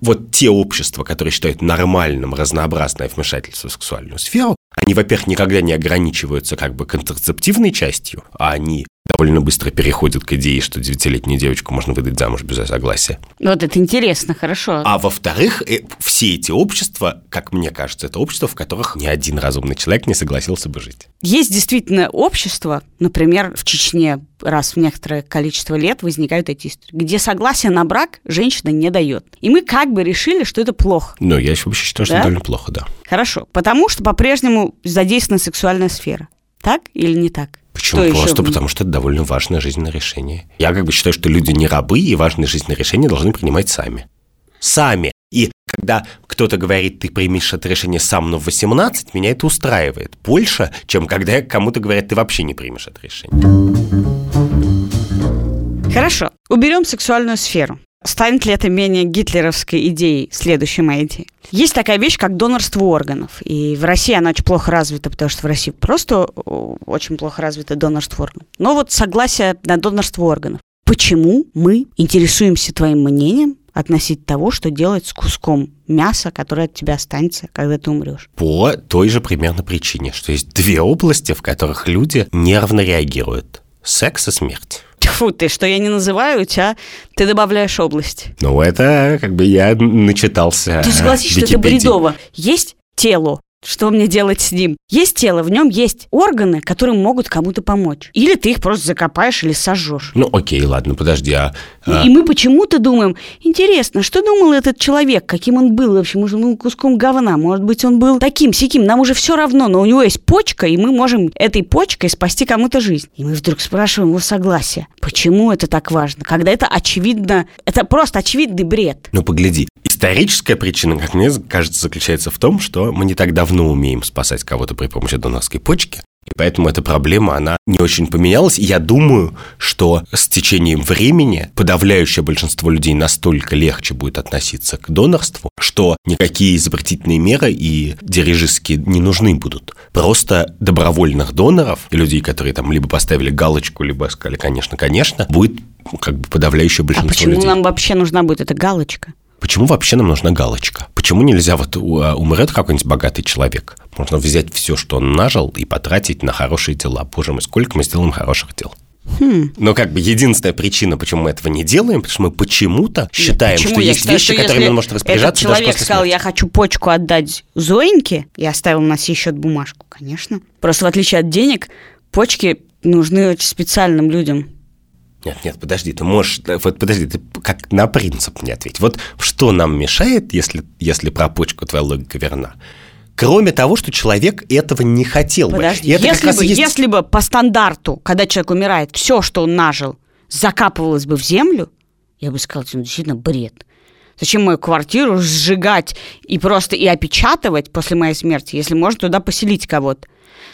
вот те общества, которые считают нормальным разнообразное вмешательство в сексуальную сферу, они, во-первых, никогда не ограничиваются как бы контрацептивной частью, а они довольно быстро переходят к идее, что девятилетнюю девочку можно выдать замуж без согласия. Вот это интересно, хорошо. А во-вторых, э, все эти общества, как мне кажется, это общества, в которых ни один разумный человек не согласился бы жить. Есть действительно общество, например, в Чечне раз в некоторое количество лет возникают эти истории, где согласие на брак женщина не дает. И мы как бы решили, что это плохо. Ну, я вообще считаю, что это довольно плохо, да. Хорошо. Потому что по-прежнему задействована сексуальная сфера. Так или не так? Почему? Что еще? Просто потому, что это довольно важное жизненное решение. Я как бы считаю, что люди не рабы, и важные жизненные решения должны принимать сами. Сами. И когда кто-то говорит, ты примешь это решение сам, но в 18, меня это устраивает. Больше, чем когда кому-то говорят, ты вообще не примешь это решение. Хорошо. Уберем сексуальную сферу. Станет ли это менее гитлеровской идеей, следующей моей идеей? Есть такая вещь, как донорство органов. И в России она очень плохо развита, потому что в России просто о, очень плохо развито донорство органов. Но вот согласие на донорство органов. Почему мы интересуемся твоим мнением относительно того, что делать с куском мяса, которое от тебя останется, когда ты умрешь? По той же примерно причине, что есть две области, в которых люди нервно реагируют. Секс и смерть. Тьфу ты, что я не называю, у тебя ты добавляешь область. Ну, это как бы я начитался Ты согласись, что это бредово. Есть тело. Что мне делать с ним? Есть тело, в нем есть органы, которые могут кому-то помочь. Или ты их просто закопаешь или сожжешь. Ну, окей, ладно, подожди, а... а, И мы почему-то думаем, интересно, что думал этот человек, каким он был вообще, может, он был куском говна, может быть, он был таким, сяким, нам уже все равно, но у него есть почка, и мы можем этой почкой спасти кому-то жизнь. И мы вдруг спрашиваем его согласия. Почему это так важно? Когда это очевидно, это просто очевидный бред. Ну, погляди. Историческая причина, как мне кажется, заключается в том, что мы не так давно умеем спасать кого-то при помощи донорской почки. И поэтому эта проблема, она не очень поменялась. И я думаю, что с течением времени подавляющее большинство людей настолько легче будет относиться к донорству, что никакие запретительные меры и дирижистские не нужны будут. Просто добровольных доноров, людей, которые там либо поставили галочку, либо сказали, конечно, конечно, будет как бы подавляющее А большинство почему людей. нам вообще нужна будет эта галочка? Почему вообще нам нужна галочка? Почему нельзя вот у- а, умрет какой-нибудь богатый человек? Можно взять все, что он нажил, и потратить на хорошие дела. Боже мой, сколько мы сделаем хороших дел. Хм. Но как бы единственная причина, почему мы этого не делаем, потому что мы почему-то считаем, Почему? что Я есть считаю, вещи, что которыми он может распоряжаться Этот даже человек после сказал, смерти. я хочу почку отдать Зоеньке, и оставил на сей счет бумажку, конечно. Просто в отличие от денег, почки нужны очень специальным людям. Нет, нет, подожди, ты можешь, вот подожди, ты как на принцип мне ответь. Вот что нам мешает, если, если про почку твоя логика верна? Кроме того, что человек этого не хотел Подожди, бы. Это если, бы, есть- если бы по стандарту, когда человек умирает, все, что он нажил, закапывалось бы в землю, я бы сказала, ну, действительно бред. Зачем мою квартиру сжигать и просто и опечатывать после моей смерти, если можно туда поселить кого-то?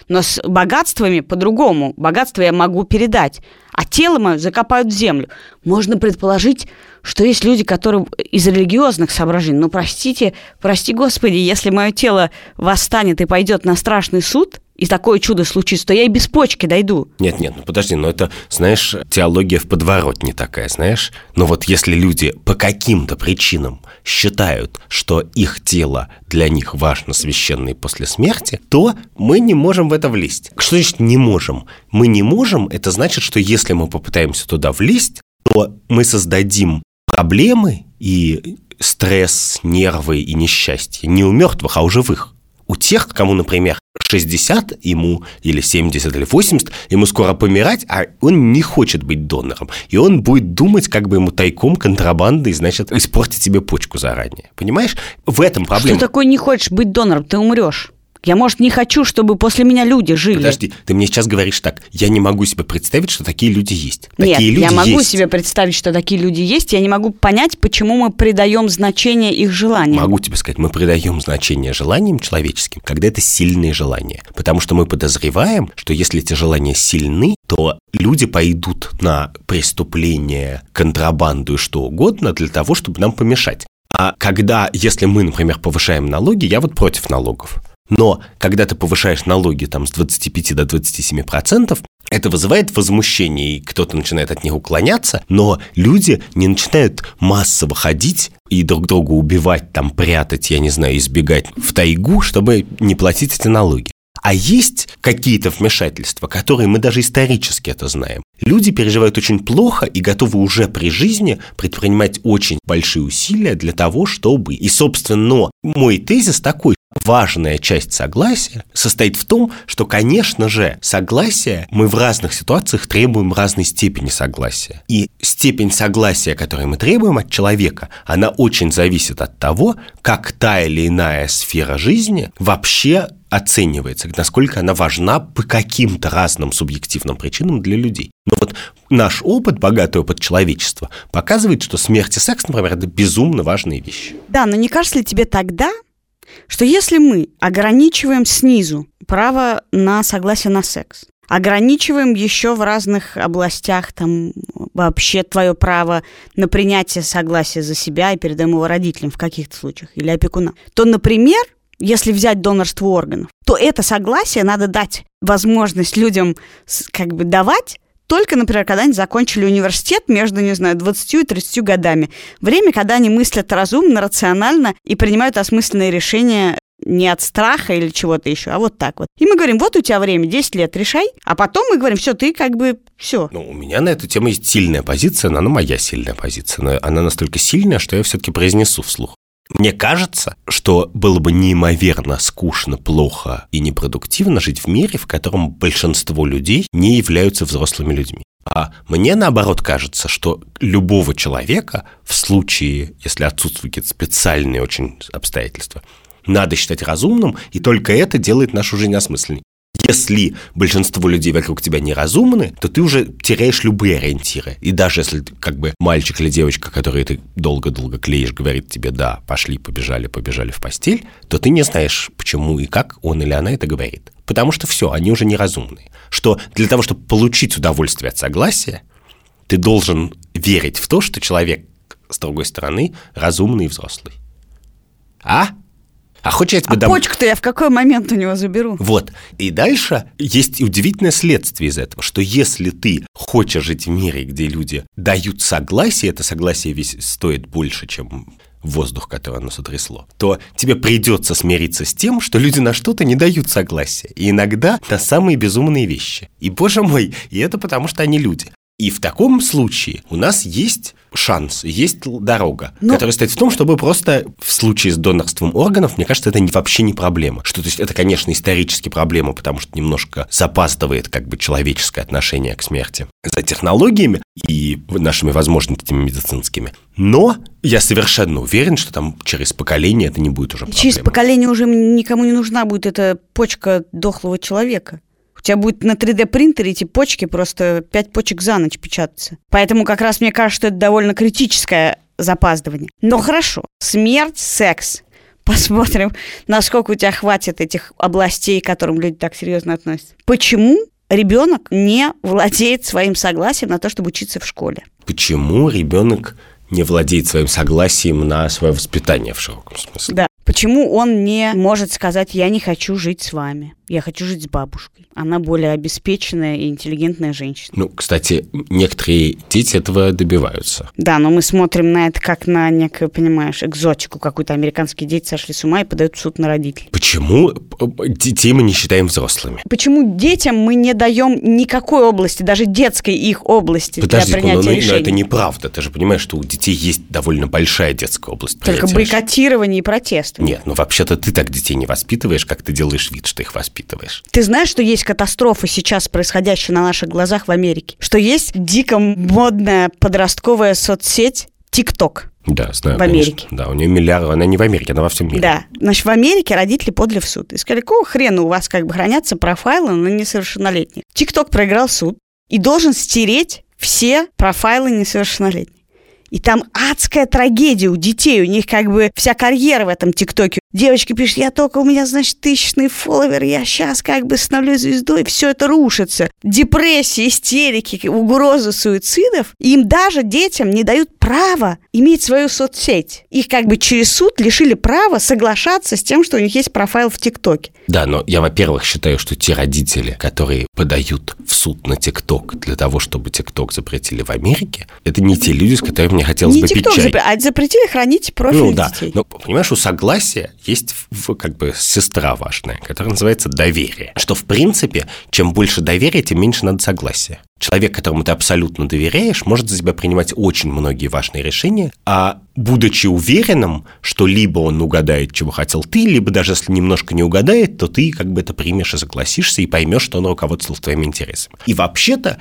Но с богатствами по-другому. Богатство я могу передать, а тело мое закопают в землю. Можно предположить, что есть люди, которые из религиозных соображений, ну, простите, прости Господи, если мое тело восстанет и пойдет на страшный суд, и такое чудо случится, то я и без почки дойду. Нет, нет, ну подожди, но это, знаешь, теология в подворотне такая, знаешь? Но вот если люди по каким-то причинам считают, что их тело для них важно священное после смерти, то мы не можем в это влезть. Что значит не можем? Мы не можем, это значит, что если мы попытаемся туда влезть, то мы создадим проблемы и стресс, нервы и несчастье не у мертвых, а у живых. У тех, кому, например, 60 ему, или 70, или 80, ему скоро помирать, а он не хочет быть донором. И он будет думать, как бы ему тайком, контрабандой, значит, испортить себе почку заранее. Понимаешь? В этом проблема. Что такое не хочешь быть донором? Ты умрешь. Я, может, не хочу, чтобы после меня люди жили. Подожди, ты мне сейчас говоришь так, я не могу себе представить, что такие люди есть. Нет, такие люди я могу есть. себе представить, что такие люди есть, я не могу понять, почему мы придаем значение их желаниям. Могу тебе сказать, мы придаем значение желаниям человеческим, когда это сильные желания. Потому что мы подозреваем, что если эти желания сильны, то люди пойдут на преступление, контрабанду и что угодно для того, чтобы нам помешать. А когда, если мы, например, повышаем налоги, я вот против налогов. Но когда ты повышаешь налоги там с 25 до 27 процентов, это вызывает возмущение, и кто-то начинает от них уклоняться, но люди не начинают массово ходить и друг друга убивать, там, прятать, я не знаю, избегать в тайгу, чтобы не платить эти налоги. А есть какие-то вмешательства, которые мы даже исторически это знаем. Люди переживают очень плохо и готовы уже при жизни предпринимать очень большие усилия для того, чтобы... И, собственно, мой тезис такой, важная часть согласия состоит в том, что, конечно же, согласие мы в разных ситуациях требуем разной степени согласия. И степень согласия, которую мы требуем от человека, она очень зависит от того, как та или иная сфера жизни вообще оценивается, насколько она важна по каким-то разным субъективным причинам для людей. Но вот наш опыт, богатый опыт человечества, показывает, что смерть и секс, например, это безумно важные вещи. Да, но не кажется ли тебе тогда, что если мы ограничиваем снизу право на согласие на секс, ограничиваем еще в разных областях там вообще твое право на принятие согласия за себя и передаем его родителям в каких-то случаях или опекуна, то, например, если взять донорство органов, то это согласие надо дать возможность людям как бы давать только, например, когда они закончили университет между, не знаю, 20 и 30 годами. Время, когда они мыслят разумно, рационально и принимают осмысленные решения не от страха или чего-то еще, а вот так вот. И мы говорим, вот у тебя время, 10 лет, решай. А потом мы говорим, все, ты как бы все. Ну, у меня на эту тему есть сильная позиция, но она моя сильная позиция. Но она настолько сильная, что я все-таки произнесу вслух. Мне кажется, что было бы неимоверно скучно, плохо и непродуктивно жить в мире, в котором большинство людей не являются взрослыми людьми. А мне наоборот кажется, что любого человека в случае, если отсутствуют специальные очень обстоятельства, надо считать разумным, и только это делает нашу жизнь осмысленней. Если большинство людей вокруг тебя неразумны, то ты уже теряешь любые ориентиры. И даже если как бы мальчик или девочка, который ты долго-долго клеишь, говорит тебе «да, пошли, побежали, побежали в постель», то ты не знаешь, почему и как он или она это говорит. Потому что все, они уже неразумные. Что для того, чтобы получить удовольствие от согласия, ты должен верить в то, что человек, с другой стороны, разумный и взрослый. А? А я тебе а дам... почку-то я в какой момент у него заберу? Вот. И дальше есть удивительное следствие из этого, что если ты хочешь жить в мире, где люди дают согласие, это согласие весь стоит больше, чем воздух, который оно сотрясло, то тебе придется смириться с тем, что люди на что-то не дают согласия. И иногда на самые безумные вещи. И, боже мой, и это потому, что они люди. И в таком случае у нас есть шанс, есть дорога, Но... которая стоит в том, чтобы просто в случае с донорством органов, мне кажется, это не, вообще не проблема. Что, то есть, это, конечно, исторически проблема, потому что немножко запаздывает как бы человеческое отношение к смерти за технологиями и нашими возможностями медицинскими. Но я совершенно уверен, что там через поколение это не будет уже проблемой. Через поколение уже никому не нужна будет эта почка дохлого человека. У тебя будет на 3D-принтере эти почки просто 5 почек за ночь печататься. Поэтому как раз мне кажется, что это довольно критическая запаздывания. Но хорошо, смерть, секс. Посмотрим, насколько у тебя хватит этих областей, к которым люди так серьезно относятся. Почему ребенок не владеет своим согласием на то, чтобы учиться в школе? Почему ребенок не владеет своим согласием на свое воспитание в широком смысле? Да. Почему он не может сказать, я не хочу жить с вами, я хочу жить с бабушкой? Она более обеспеченная и интеллигентная женщина. Ну, кстати, некоторые дети этого добиваются. Да, но мы смотрим на это как на некую, понимаешь, экзотику какую-то. Американские дети сошли с ума и подают в суд на родителей. Почему детей мы не считаем взрослыми? Почему детям мы не даем никакой области, даже детской их области Подожди, для принятия но, но, решений? но это неправда. Ты же понимаешь, что у детей есть довольно большая детская область. Только бойкотирование и протест. решений. Нет, ну вообще-то ты так детей не воспитываешь, как ты делаешь вид, что их воспитываешь. Ты знаешь, что есть катастрофа сейчас, происходящая на наших глазах в Америке? Что есть дико модная подростковая соцсеть ТикТок. Да, знаю, В Америке. конечно. Да, у нее миллиард, она не в Америке, она во всем мире. Да. Значит, в Америке родители подали в суд. И сказали, какого хрена у вас как бы хранятся профайлы на несовершеннолетних? ТикТок проиграл суд и должен стереть все профайлы несовершеннолетних. И там адская трагедия у детей, у них как бы вся карьера в этом ТикТоке. Девочка пишет, я только, у меня, значит, тысячный фолловер, я сейчас как бы становлюсь звездой, все это рушится. Депрессия, истерики, угрозы суицидов. Им даже детям не дают права иметь свою соцсеть. Их как бы через суд лишили права соглашаться с тем, что у них есть профайл в ТикТоке. Да, но я, во-первых, считаю, что те родители, которые подают в суд на ТикТок для того, чтобы ТикТок запретили в Америке, это не те люди, с которыми мне хотелось не бы пить ТикТок чай. запретили, а запретили хранить профиль Ну да, детей. но понимаешь, у согласия есть как бы сестра важная, которая называется доверие. Что в принципе, чем больше доверия, тем меньше надо согласия. Человек, которому ты абсолютно доверяешь, может за тебя принимать очень многие важные решения, а будучи уверенным, что либо он угадает, чего хотел ты, либо даже если немножко не угадает, то ты как бы это примешь и согласишься, и поймешь, что он руководствовал твоими интересами. И вообще-то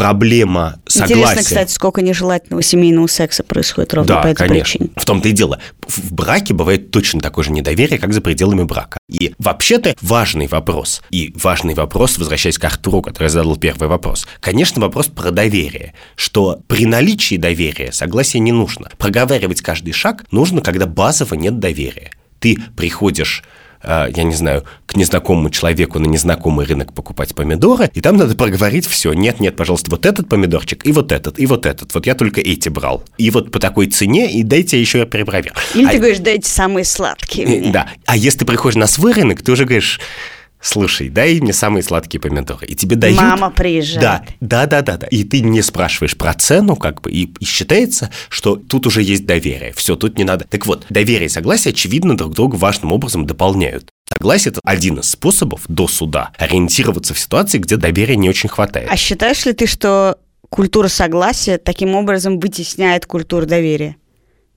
проблема согласия... Интересно, кстати, сколько нежелательного семейного секса происходит ровно Да, по этой конечно. причине. В том-то и дело. В браке бывает точно такое же недоверие, как за пределами брака. И вообще-то важный вопрос, и важный вопрос, возвращаясь к Артуру, который задал первый вопрос. Конечно, вопрос про доверие, что при наличии доверия согласия не нужно. Проговаривать каждый шаг нужно, когда базово нет доверия. Ты приходишь я не знаю, к незнакомому человеку на незнакомый рынок покупать помидоры, и там надо проговорить все. Нет, нет, пожалуйста, вот этот помидорчик, и вот этот, и вот этот. Вот я только эти брал. И вот по такой цене, и дайте еще я перепроверю. Или А- ты говоришь, дайте самые сладкие э. Да. А если ты приходишь на свой рынок, ты уже говоришь, слушай, дай мне самые сладкие помидоры. И тебе дают... Мама приезжает. Да, да, да, да, да. И ты не спрашиваешь про цену, как бы, и, и считается, что тут уже есть доверие. Все, тут не надо. Так вот, доверие и согласие, очевидно, друг друга важным образом дополняют. Согласие – это один из способов до суда ориентироваться в ситуации, где доверия не очень хватает. А считаешь ли ты, что культура согласия таким образом вытесняет культуру доверия?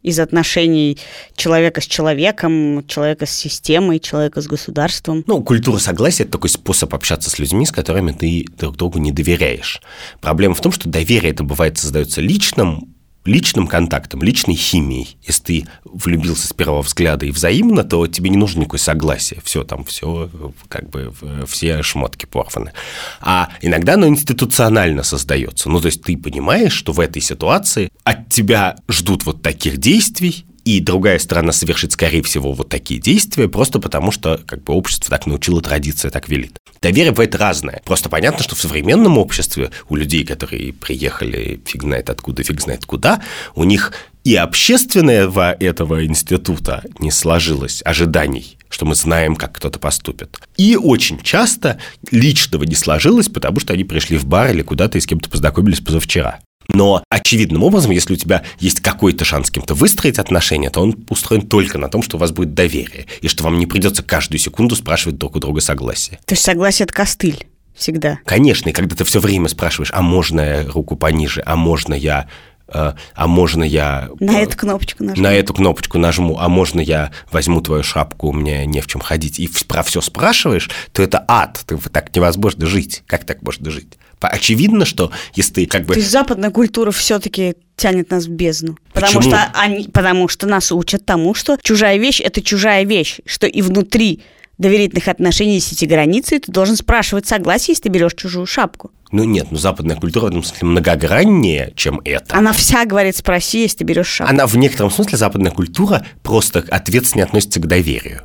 Из отношений человека с человеком, человека с системой, человека с государством. Ну, культура согласия – это такой способ общаться с людьми, с которыми ты друг другу не доверяешь. Проблема в том, что доверие это бывает создается личным, личным контактом, личной химией. Если ты влюбился с первого взгляда и взаимно, то тебе не нужно никакое согласие. Все там, все как бы все шмотки порваны. А иногда оно институционально создается. Ну, то есть ты понимаешь, что в этой ситуации от тебя ждут вот таких действий, и другая сторона совершит, скорее всего, вот такие действия, просто потому что как бы общество так научило, традиция так велит. Доверие бывает разное. Просто понятно, что в современном обществе у людей, которые приехали фиг знает откуда, фиг знает куда, у них и общественного этого института не сложилось ожиданий, что мы знаем, как кто-то поступит. И очень часто личного не сложилось, потому что они пришли в бар или куда-то и с кем-то познакомились позавчера. Но очевидным образом, если у тебя есть какой-то шанс с кем-то выстроить отношения, то он устроен только на том, что у вас будет доверие, и что вам не придется каждую секунду спрашивать друг у друга согласие. То есть согласие – это костыль всегда. Конечно, и когда ты все время спрашиваешь, а можно я руку пониже, а можно я, э, а можно я... На э, эту кнопочку нажми. на эту кнопочку нажму, а можно я возьму твою шапку, у меня не в чем ходить, и про все спрашиваешь, то это ад, ты, так невозможно жить. Как так можно жить? Очевидно, что если ты как бы... То есть западная культура все-таки тянет нас в бездну. Потому Почему? что, они, потому что нас учат тому, что чужая вещь – это чужая вещь, что и внутри доверительных отношений эти границы, ты должен спрашивать согласие, если ты берешь чужую шапку. Ну нет, ну западная культура в этом смысле многограннее, чем это. Она вся говорит, спроси, если ты берешь шапку. Она в некотором смысле западная культура просто ответственно относится к доверию.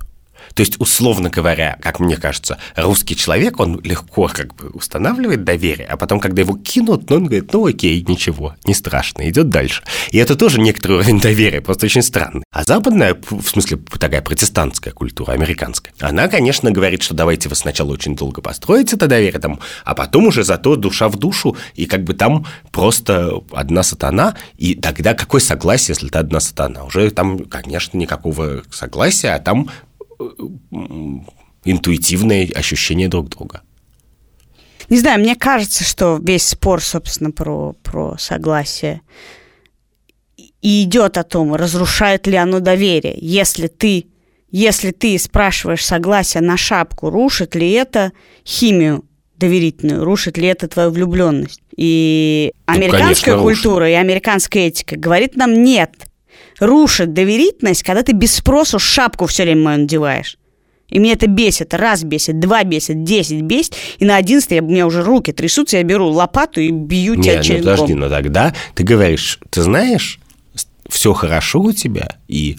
То есть, условно говоря, как мне кажется, русский человек, он легко как бы устанавливает доверие, а потом, когда его кинут, ну, он говорит, ну окей, ничего, не страшно, идет дальше. И это тоже некоторый уровень доверия, просто очень странный. А западная, в смысле, такая протестантская культура, американская, она, конечно, говорит, что давайте вы сначала очень долго построите это доверие, там, а потом уже зато душа в душу, и как бы там просто одна сатана, и тогда какое согласие, если ты одна сатана? Уже там, конечно, никакого согласия, а там интуитивное ощущение друг друга. Не знаю, мне кажется, что весь спор, собственно, про, про согласие и идет о том, разрушает ли оно доверие. Если ты, если ты спрашиваешь согласие на шапку, рушит ли это химию доверительную, рушит ли это твою влюбленность. И американская ну, культура рушит. и американская этика говорит нам нет рушит доверительность, когда ты без спросу шапку все время мою надеваешь. И меня это бесит, раз бесит, два бесит, десять бесит, и на одиннадцатый у меня уже руки трясутся, я беру лопату и бью тебя ну черенком. подожди, но тогда ты говоришь, ты знаешь, все хорошо у тебя, и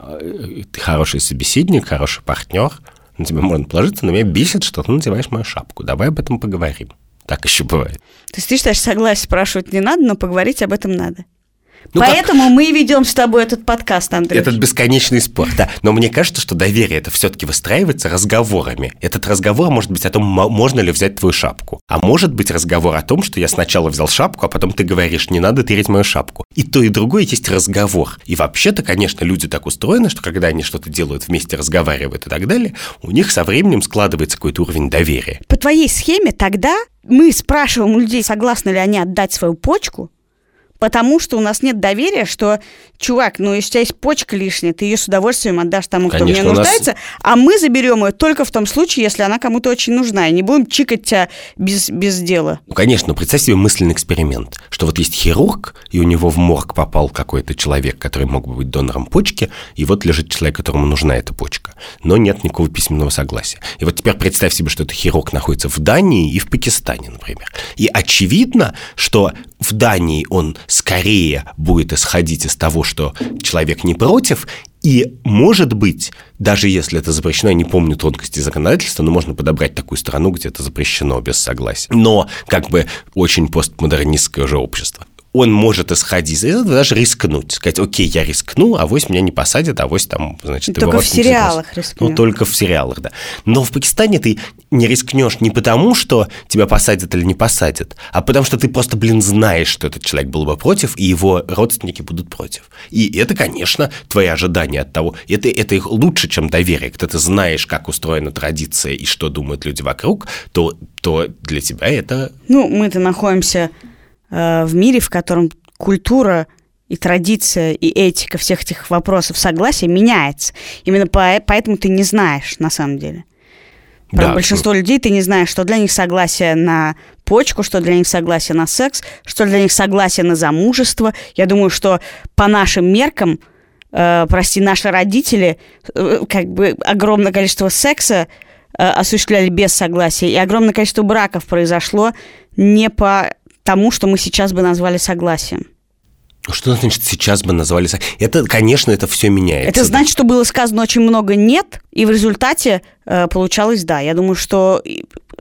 э, ты хороший собеседник, хороший партнер, на тебя можно положиться, но меня бесит, что ты надеваешь мою шапку. Давай об этом поговорим. Так еще бывает. То есть ты считаешь, согласие спрашивать не надо, но поговорить об этом надо? Ну, Поэтому как... мы ведем с тобой этот подкаст, Андрей. Этот бесконечный спор, да. Но мне кажется, что доверие это все-таки выстраивается разговорами. Этот разговор может быть о том, можно ли взять твою шапку. А может быть разговор о том, что я сначала взял шапку, а потом ты говоришь, не надо тырить мою шапку. И то, и другое есть разговор. И вообще-то, конечно, люди так устроены, что когда они что-то делают вместе, разговаривают и так далее, у них со временем складывается какой-то уровень доверия. По твоей схеме тогда мы спрашиваем у людей, согласны ли они отдать свою почку, Потому что у нас нет доверия, что, чувак, ну, если у тебя есть почка лишняя, ты ее с удовольствием отдашь тому, кто Конечно, в ней нуждается, нас... а мы заберем ее только в том случае, если она кому-то очень нужна, и не будем чикать тебя без, без дела. Ну, конечно, представь себе мысленный эксперимент, что вот есть хирург, и у него в морг попал какой-то человек, который мог бы быть донором почки, и вот лежит человек, которому нужна эта почка, но нет никакого письменного согласия. И вот теперь представь себе, что этот хирург находится в Дании и в Пакистане, например. И очевидно, что в Дании он скорее будет исходить из того, что человек не против, и, может быть, даже если это запрещено, я не помню тонкости законодательства, но можно подобрать такую страну, где это запрещено без согласия. Но как бы очень постмодернистское уже общество он может исходить из этого, даже рискнуть. Сказать, окей, я рискну, а вось меня не посадят, а вось там, значит... Только в сериалах рискнешь. Ну, только в сериалах, да. Но в Пакистане ты не рискнешь не потому, что тебя посадят или не посадят, а потому что ты просто, блин, знаешь, что этот человек был бы против, и его родственники будут против. И это, конечно, твои ожидания от того. Это, это их лучше, чем доверие. Когда ты знаешь, как устроена традиция и что думают люди вокруг, то, то для тебя это... Ну, мы-то находимся в мире, в котором культура и традиция, и этика всех этих вопросов согласия меняется. Именно по, поэтому ты не знаешь, на самом деле. Про да, большинство что... людей ты не знаешь, что для них согласие на почку, что для них согласие на секс, что для них согласие на замужество. Я думаю, что по нашим меркам, э, прости, наши родители, э, как бы огромное количество секса э, осуществляли без согласия, и огромное количество браков произошло не по тому, что мы сейчас бы назвали согласием. Что значит сейчас бы назвали Это, конечно, это все меняется. Это значит, что было сказано очень много нет, и в результате э, получалось да. Я думаю, что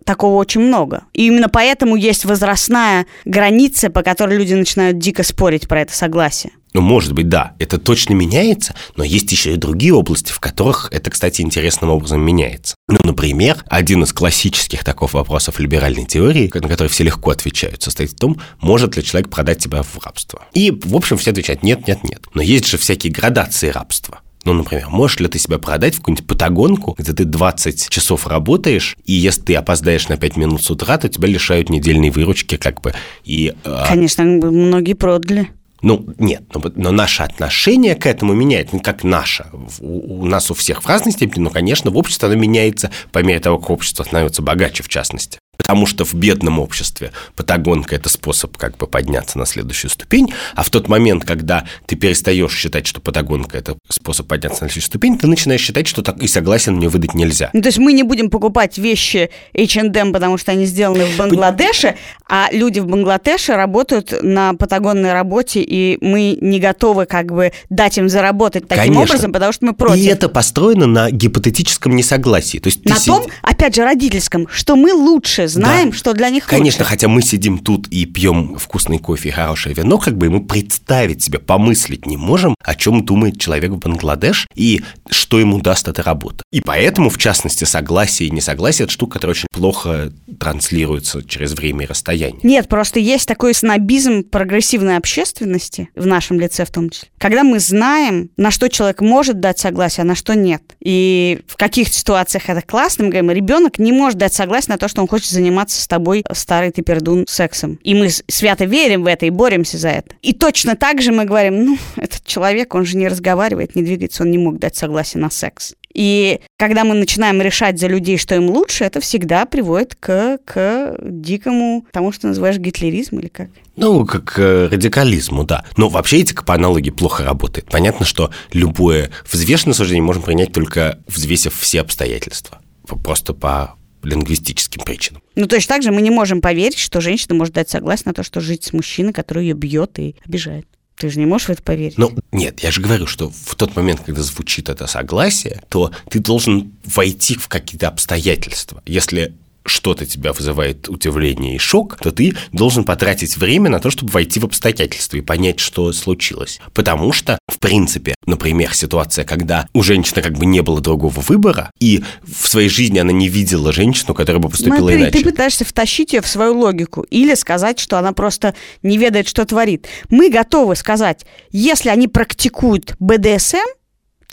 такого очень много. И именно поэтому есть возрастная граница, по которой люди начинают дико спорить про это согласие. Ну, может быть, да, это точно меняется, но есть еще и другие области, в которых это, кстати, интересным образом меняется. Ну, например, один из классических таких вопросов либеральной теории, на который все легко отвечают, состоит в том, может ли человек продать тебя в рабство. И, в общем, все отвечают нет, нет, нет. Но есть же всякие градации рабства. Ну, например, можешь ли ты себя продать в какую-нибудь патагонку, где ты 20 часов работаешь, и если ты опоздаешь на 5 минут с утра, то тебя лишают недельной выручки, как бы. И, а, Конечно, многие продали. Ну, нет, но, но наше отношение к этому меняется, ну, как наше. У, у нас у всех в разной степени, но, конечно, в обществе оно меняется по мере того, как общество становится богаче, в частности. Потому что в бедном обществе патагонка – это способ как бы подняться на следующую ступень, а в тот момент, когда ты перестаешь считать, что патагонка – это способ подняться на следующую ступень, ты начинаешь считать, что так и согласен мне выдать нельзя. Ну, то есть мы не будем покупать вещи H&M, потому что они сделаны в Бангладеше, а люди в Бангладеше работают на патагонной работе, и мы не готовы как бы дать им заработать таким Конечно. образом, потому что мы против. И это построено на гипотетическом несогласии. То есть на том, опять же, родительском, что мы лучше знаем, что для них Конечно, лучше. хотя мы сидим тут и пьем вкусный кофе и хорошее вино, как бы мы представить себе, помыслить не можем, о чем думает человек в Бангладеш и что ему даст эта работа. И поэтому, в частности, согласие и несогласие – это штука, которая очень плохо транслируется через время и расстояние. Нет, просто есть такой снобизм прогрессивной общественности, в нашем лице в том числе, когда мы знаем, на что человек может дать согласие, а на что нет. И в каких ситуациях это классно, мы говорим, ребенок не может дать согласие на то, что он хочет заниматься с тобой, старый ты пердун, сексом. И мы свято верим в это и боремся за это. И точно так же мы говорим, ну, этот человек, он же не разговаривает, не двигается, он не мог дать согласие на секс. И когда мы начинаем решать за людей, что им лучше, это всегда приводит к, к дикому, тому, что называешь гитлеризм или как. Ну, как э, радикализму, да. Но вообще этика по аналогии плохо работает. Понятно, что любое взвешенное суждение можем принять только взвесив все обстоятельства. Просто по лингвистическим причинам. Ну, точно так же мы не можем поверить, что женщина может дать согласие на то, что жить с мужчиной, который ее бьет и обижает. Ты же не можешь в это поверить. Ну, нет, я же говорю, что в тот момент, когда звучит это согласие, то ты должен войти в какие-то обстоятельства. Если что-то тебя вызывает удивление и шок, то ты должен потратить время на то, чтобы войти в обстоятельства и понять, что случилось. Потому что, в принципе, например, ситуация, когда у женщины как бы не было другого выбора, и в своей жизни она не видела женщину, которая бы поступила Смотри, иначе. ты пытаешься втащить ее в свою логику или сказать, что она просто не ведает, что творит. Мы готовы сказать, если они практикуют БДСМ,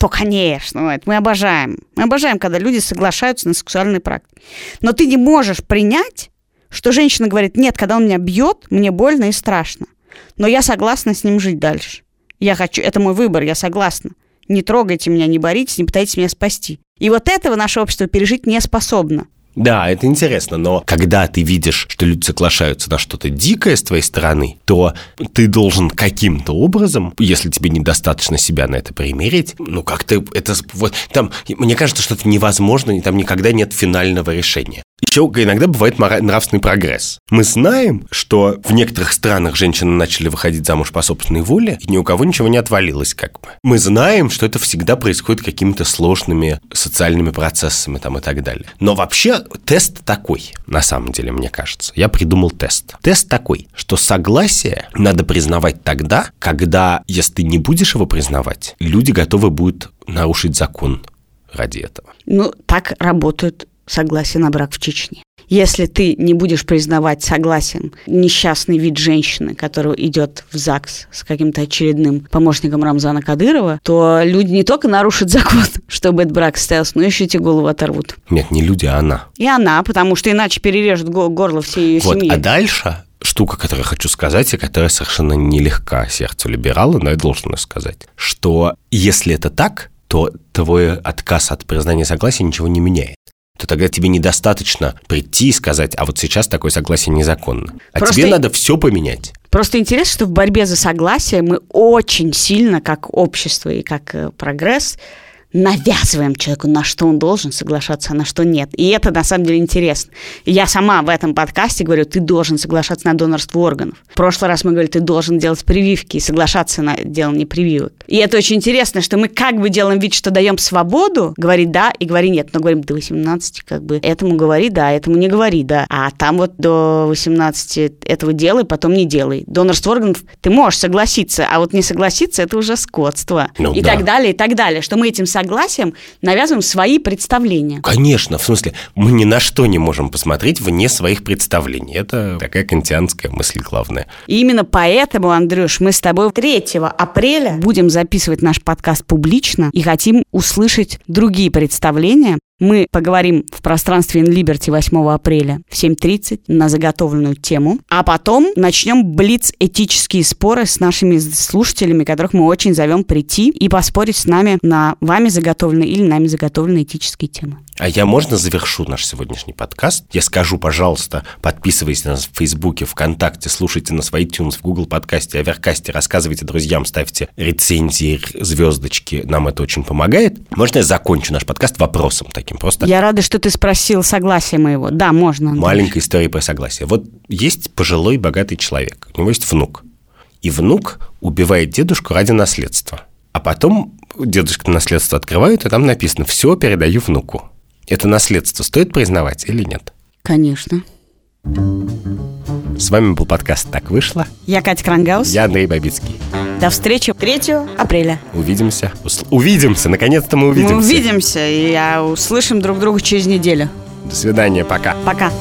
то, конечно, ну, это мы обожаем. Мы обожаем, когда люди соглашаются на сексуальные практики. Но ты не можешь принять, что женщина говорит, нет, когда он меня бьет, мне больно и страшно. Но я согласна с ним жить дальше. Я хочу, это мой выбор, я согласна. Не трогайте меня, не боритесь, не пытайтесь меня спасти. И вот этого наше общество пережить не способно. Да, это интересно, но когда ты видишь, что люди соглашаются на что-то дикое с твоей стороны, то ты должен каким-то образом, если тебе недостаточно себя на это примерить, ну как-то это... Вот, там, мне кажется, что это невозможно, и там никогда нет финального решения. Еще иногда бывает нравственный прогресс. Мы знаем, что в некоторых странах женщины начали выходить замуж по собственной воле, и ни у кого ничего не отвалилось как бы. Мы знаем, что это всегда происходит какими-то сложными социальными процессами там и так далее. Но вообще тест такой, на самом деле, мне кажется. Я придумал тест. Тест такой, что согласие надо признавать тогда, когда, если ты не будешь его признавать, люди готовы будут нарушить закон ради этого. Ну, так работают согласие на брак в Чечне. Если ты не будешь признавать согласием несчастный вид женщины, которая идет в ЗАГС с каким-то очередным помощником Рамзана Кадырова, то люди не только нарушат закон, чтобы этот брак состоялся, но еще и тебе голову оторвут. Нет, не люди, а она. И она, потому что иначе перережет го- горло всей ее Вот, семьи. а дальше штука, которую я хочу сказать, и которая совершенно нелегка сердцу либерала, но я должен ее сказать, что если это так, то твой отказ от признания согласия ничего не меняет то тогда тебе недостаточно прийти и сказать, а вот сейчас такое согласие незаконно. А Просто- тебе надо все поменять. Просто интересно, что в борьбе за согласие мы очень сильно, как общество и как э, прогресс, навязываем человеку, на что он должен соглашаться, а на что нет. И это на самом деле интересно. Я сама в этом подкасте говорю, ты должен соглашаться на донорство органов. В прошлый раз мы говорили, ты должен делать прививки и соглашаться на делание прививок. И это очень интересно, что мы как бы делаем вид, что даем свободу, говорить да и говори нет, но говорим до 18, как бы этому говори да, этому не говори да, а там вот до 18 этого делай, потом не делай. Донорство органов ты можешь согласиться, а вот не согласиться это уже скотство. Ну и да. так далее, и так далее, что мы этим согласием навязываем свои представления. Конечно, в смысле, мы ни на что не можем посмотреть вне своих представлений. Это такая кантианская мысль главная. И именно поэтому, Андрюш, мы с тобой 3 апреля будем записывать наш подкаст публично и хотим услышать другие представления. Мы поговорим в пространстве In Liberty 8 апреля в 7.30 на заготовленную тему, а потом начнем блиц этические споры с нашими слушателями, которых мы очень зовем прийти и поспорить с нами на вами заготовленные или нами заготовленные этические темы. А я можно завершу наш сегодняшний подкаст? Я скажу, пожалуйста, подписывайтесь на нас в Фейсбуке, ВКонтакте, слушайте нас в iTunes, в Google подкасте, Аверкасте, рассказывайте друзьям, ставьте рецензии, звездочки. Нам это очень помогает. Можно я закончу наш подкаст вопросом таким? Просто Я рада, что ты спросил согласия моего. Да, можно. Андрюш. маленькая история про согласие. Вот есть пожилой богатый человек, у него есть внук. И внук убивает дедушку ради наследства. А потом дедушка наследство открывают, и там написано «все передаю внуку». Это наследство стоит признавать или нет? Конечно. С вами был подкаст «Так вышло». Я Катя Крангаус. Я Андрей Бабицкий. До встречи 3 апреля. Увидимся. Усл- Увидимся. Наконец-то мы увидимся. Мы увидимся и услышим друг друга через неделю. До свидания. Пока. Пока.